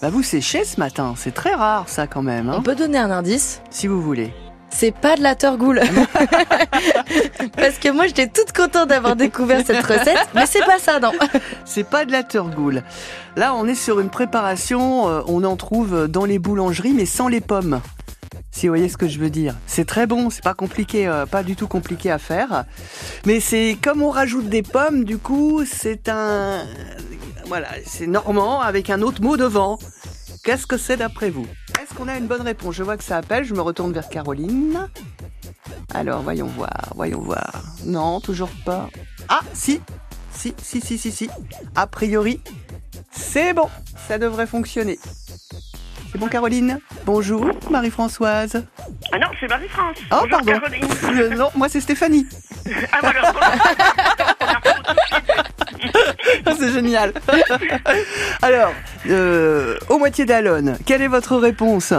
Bah vous séchez ce matin, c'est très rare ça quand même. On Hein peut donner un indice si vous voulez. C'est pas de la turgoule. Parce que moi, j'étais toute contente d'avoir découvert cette recette, mais c'est pas ça, non. C'est pas de la turgoule. Là, on est sur une préparation, euh, on en trouve dans les boulangeries, mais sans les pommes. Si vous voyez ce que je veux dire. C'est très bon, c'est pas compliqué, euh, pas du tout compliqué à faire. Mais c'est comme on rajoute des pommes, du coup, c'est un. Voilà, c'est normand avec un autre mot devant. Qu'est-ce que c'est d'après vous? Est-ce qu'on a une bonne réponse? Je vois que ça appelle, je me retourne vers Caroline. Alors, voyons voir, voyons voir. Non, toujours pas. Ah, si Si, si, si, si, si. A priori, c'est bon, ça devrait fonctionner. C'est bon, Caroline? Bonjour, Marie-Françoise. Ah non, c'est Marie-France. Oh, Bonjour, pardon. Caroline. Euh, non, moi c'est Stéphanie. Ah voilà. génial. Alors, euh, au moitié d'Alonne, quelle est votre réponse?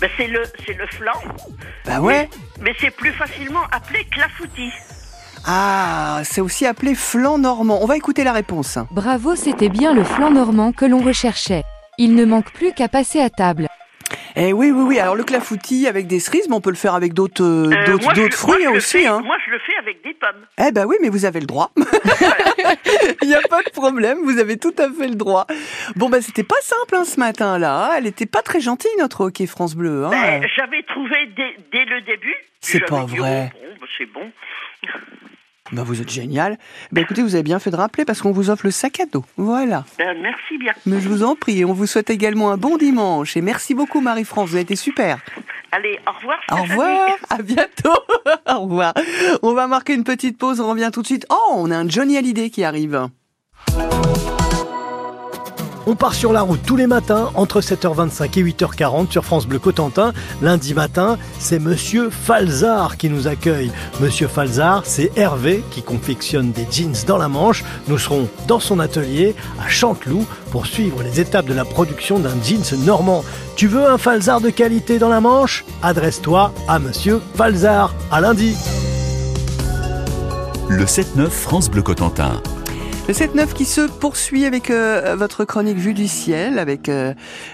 Ben, c'est le, c'est le flan, Bah ouais. mais c'est plus facilement appelé clafoutis. Ah, c'est aussi appelé flan normand. On va écouter la réponse. Bravo, c'était bien le flan normand que l'on recherchait. Il ne manque plus qu'à passer à table. Eh oui, oui, oui. Alors le clafoutis avec des cerises, mais on peut le faire avec d'autres, euh, Euh, d'autres, moi, fruits aussi. fais- Hein. Moi, je le fais avec des pommes. Eh ben oui, mais vous avez le droit. Il n'y a pas de problème, vous avez tout à fait le droit. Bon, ben c'était pas simple hein, ce matin-là. Elle était pas très gentille, notre hockey France Bleu. Hein. Ben, J'avais trouvé dès, dès le début. C'est pas vrai. oh, bon, ben, c'est bon. Ben, vous êtes génial. Ben écoutez, vous avez bien fait de rappeler parce qu'on vous offre le sac à dos. Voilà. Ben, merci bien. Mais je vous en prie, on vous souhaite également un bon dimanche. Et merci beaucoup Marie-France, vous avez été super. Allez, au revoir. Au revoir, à bientôt. Au revoir. On va marquer une petite pause, on revient tout de suite. Oh, on a un Johnny Hallyday qui arrive. On part sur la route tous les matins entre 7h25 et 8h40 sur France Bleu Cotentin. Lundi matin, c'est Monsieur Falzar qui nous accueille. Monsieur Falzar, c'est Hervé qui confectionne des jeans dans la Manche. Nous serons dans son atelier à Chanteloup pour suivre les étapes de la production d'un jeans normand. Tu veux un Falzar de qualité dans la Manche? Adresse-toi à Monsieur Falzar. À lundi. Le 7-9 France Bleu Cotentin. Le 7-9 qui se poursuit avec euh, votre chronique Vue du ciel, avec euh,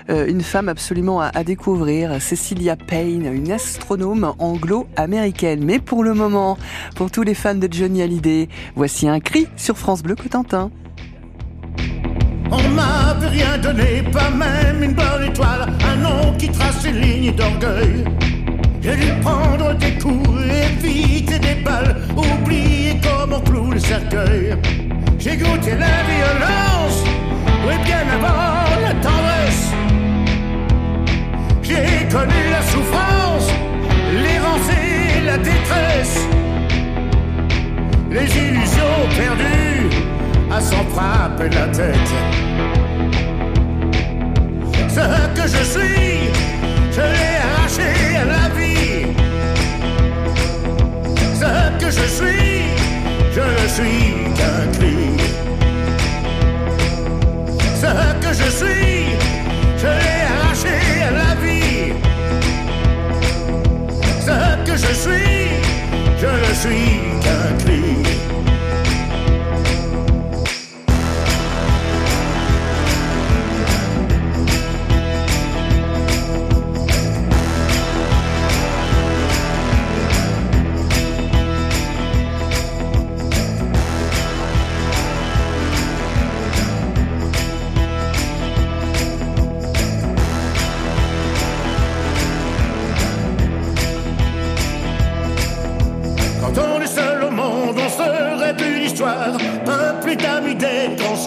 euh, une femme absolument à, découvrir, Cecilia Payne, une astronome anglo-américaine. Mais pour le moment, pour tous les fans de Johnny Hallyday, voici un cri sur France Bleu Cotentin. On m'avait rien donné, pas même une bonne étoile, un nom qui trace une ligne d'orgueil. J'ai dû prendre des coups, éviter des balles, oublier comment cloue le cercueil. J'ai goûté la violence, oui bien avant la tendresse. J'ai connu la souffrance, l'errance la détresse. Les illusions perdues à s'en frapper la tête. Ce que je suis, je l'ai arraché à la vie. Ce que je suis, je ne suis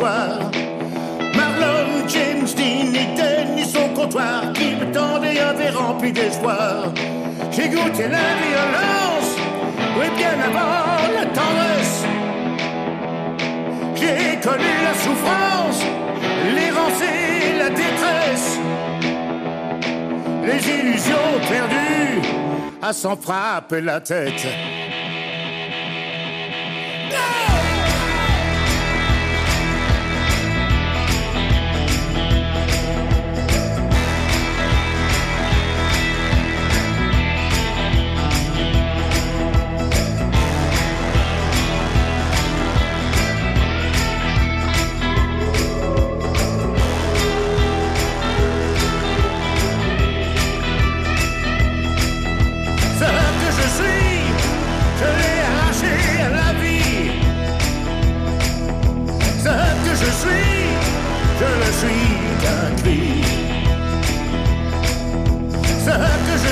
Marlon, James Dean et Denis son comptoir qui me tendaient un verre rempli d'espoir. J'ai goûté la violence, oui bien avant la tendresse. J'ai connu la souffrance, l'errance la détresse. Les illusions perdues à s'en frapper la tête.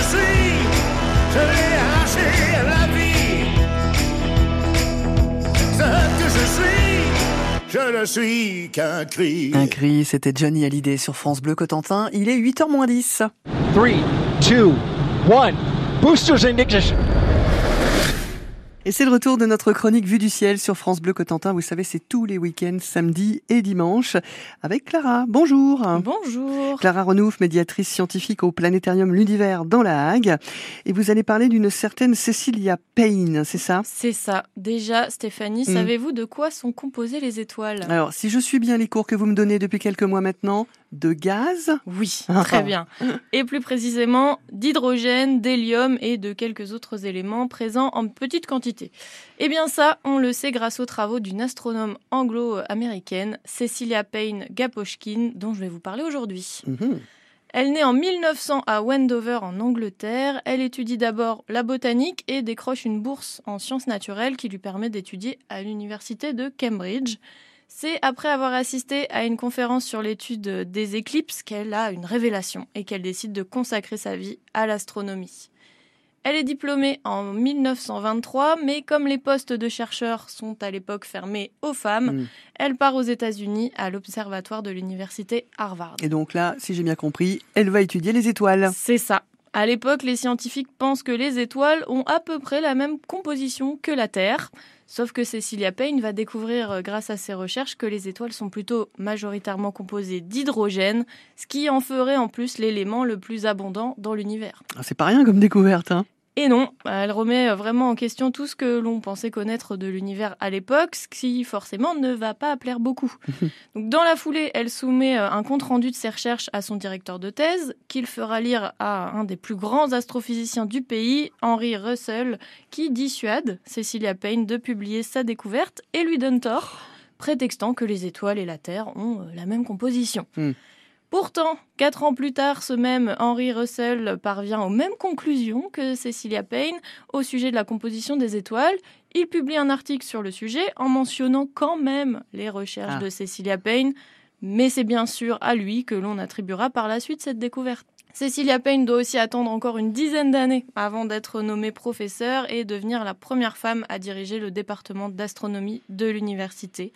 Je suis, je l'ai arraché à la vie. Ce que je suis, je ne suis qu'un cri. Un cri, c'était Johnny Hallyday sur France Bleu Cotentin. Il est 8h moins 10. 3, 2, 1. Boosters ignition. Et c'est le retour de notre chronique Vue du ciel sur France Bleu Cotentin. Vous savez, c'est tous les week-ends, samedi et dimanche, avec Clara. Bonjour. Bonjour. Clara Renouf, médiatrice scientifique au Planétarium L'Univers dans La Hague. Et vous allez parler d'une certaine Cecilia Payne, c'est ça? C'est ça. Déjà, Stéphanie, Mm. savez-vous de quoi sont composées les étoiles? Alors, si je suis bien les cours que vous me donnez depuis quelques mois maintenant, de gaz Oui, Ah. très bien. Et plus précisément, d'hydrogène, d'hélium et de quelques autres éléments présents en petite quantité. Eh bien ça, on le sait grâce aux travaux d'une astronome anglo-américaine, Cecilia Payne Gaposchkin, dont je vais vous parler aujourd'hui. Mhm. Elle naît en 1900 à Wendover en Angleterre. Elle étudie d'abord la botanique et décroche une bourse en sciences naturelles qui lui permet d'étudier à l'université de Cambridge. C'est après avoir assisté à une conférence sur l'étude des éclipses qu'elle a une révélation et qu'elle décide de consacrer sa vie à l'astronomie. Elle est diplômée en 1923, mais comme les postes de chercheurs sont à l'époque fermés aux femmes, Mm. elle part aux États-Unis à l'observatoire de l'université Harvard. Et donc là, si j'ai bien compris, elle va étudier les étoiles. C'est ça. À l'époque, les scientifiques pensent que les étoiles ont à peu près la même composition que la Terre. Sauf que Cecilia Payne va découvrir, euh, grâce à ses recherches, que les étoiles sont plutôt majoritairement composées d'hydrogène, ce qui en ferait en plus l'élément le plus abondant dans l'univers. Ah, C'est pas rien comme découverte, hein Et non, elle remet vraiment en question tout ce que l'on pensait connaître de l'univers à l'époque, ce qui forcément ne va pas plaire beaucoup. Donc, dans la foulée, elle soumet euh, un compte-rendu de ses recherches à son directeur de thèse, qu'il fera lire à un des plus grands astrophysiciens du pays, Henry Russell, qui dissuade Cecilia Payne de publier sa découverte et lui donne tort, prétextant que les étoiles et la Terre ont euh, la même composition. Pourtant, quatre ans plus tard, ce même Henry Russell parvient aux mêmes conclusions que Cecilia Payne au sujet de la composition des étoiles. Il publie un article sur le sujet en mentionnant quand même les recherches Ah. de Cecilia Payne, mais c'est bien sûr à lui que l'on attribuera par la suite cette découverte. Cecilia Payne doit aussi attendre encore une dizaine d'années avant d'être nommée professeure et devenir la première femme à diriger le département d'astronomie de l'université.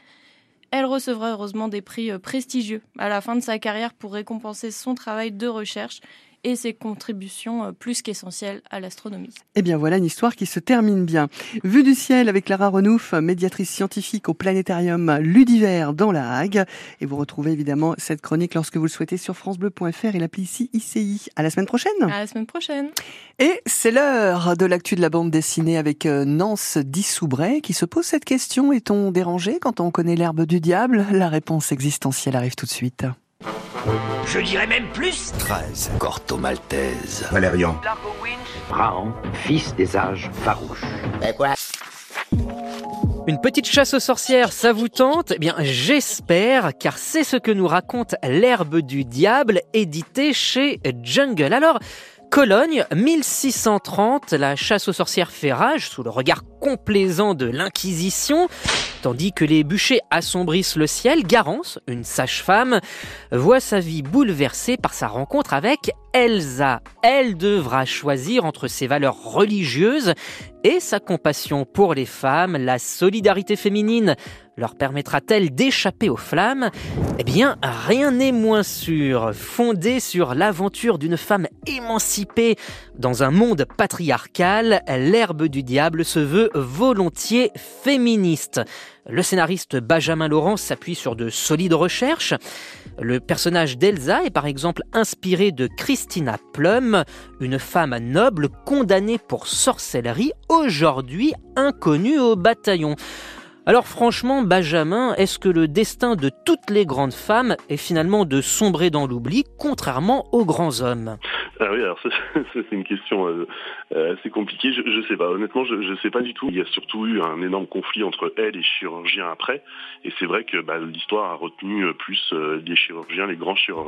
Elle recevra heureusement des prix euh, prestigieux à la fin de sa carrière pour récompenser son travail de recherche et ses contributions euh, plus qu'essentielles à l'astronomie. Eh bien voilà une histoire qui se termine bien. Vue du ciel avec Clara Renouf, médiatrice scientifique au planétarium Ludiver dans la Hague. Et vous retrouvez évidemment cette chronique lorsque vous le souhaitez sur francebleu.fr et l'appli ici ICI. À la semaine prochaine. À la semaine prochaine. Et c'est l'heure de l'actu de la bande dessinée avec euh, Nance Dissoubray qui se pose cette question. Est-on dérangé quand on connaît l'herbe du diable? La réponse existentielle arrive tout de suite. Je dirais même plus 13. Corto Maltese. Valérian. Raon, fils des âges farouches. Une petite chasse aux sorcières, ça vous tente? Eh bien, j'espère, car c'est ce que nous raconte L'herbe du diable, édité chez Jungle. Alors, Cologne, 1630, la chasse aux sorcières fait rage sous le regard complaisant de l'Inquisition, tandis que les bûchers assombrissent le ciel. Garance, une sage-femme, voit sa vie bouleversée par sa rencontre avec Elsa. Elle devra choisir entre ses valeurs religieuses et sa compassion pour les femmes, la solidarité féminine leur permettra-t-elle d'échapper aux flammes? Eh bien, rien n'est moins sûr. Fondée sur l'aventure d'une femme émancipée dans un monde patriarcal, l'herbe du diable se veut volontiers féministe. Le scénariste Benjamin Laurent s'appuie sur de solides recherches. Le personnage d'Elsa est par exemple inspiré de Christina Plum, une femme noble condamnée pour sorcellerie, aujourd'hui inconnue au bataillon. Alors franchement, Benjamin, est-ce que le destin de toutes les grandes femmes est finalement de sombrer dans l'oubli, contrairement aux grands hommes? Ah oui, alors c'est une question euh, euh, assez compliquée. Je, je sais pas. Honnêtement, je, je sais pas du tout. Il y a surtout eu un énorme conflit entre elle et chirurgiens après, et c'est vrai que bah, l'histoire a retenu plus euh, les chirurgiens, les grands chirurgiens.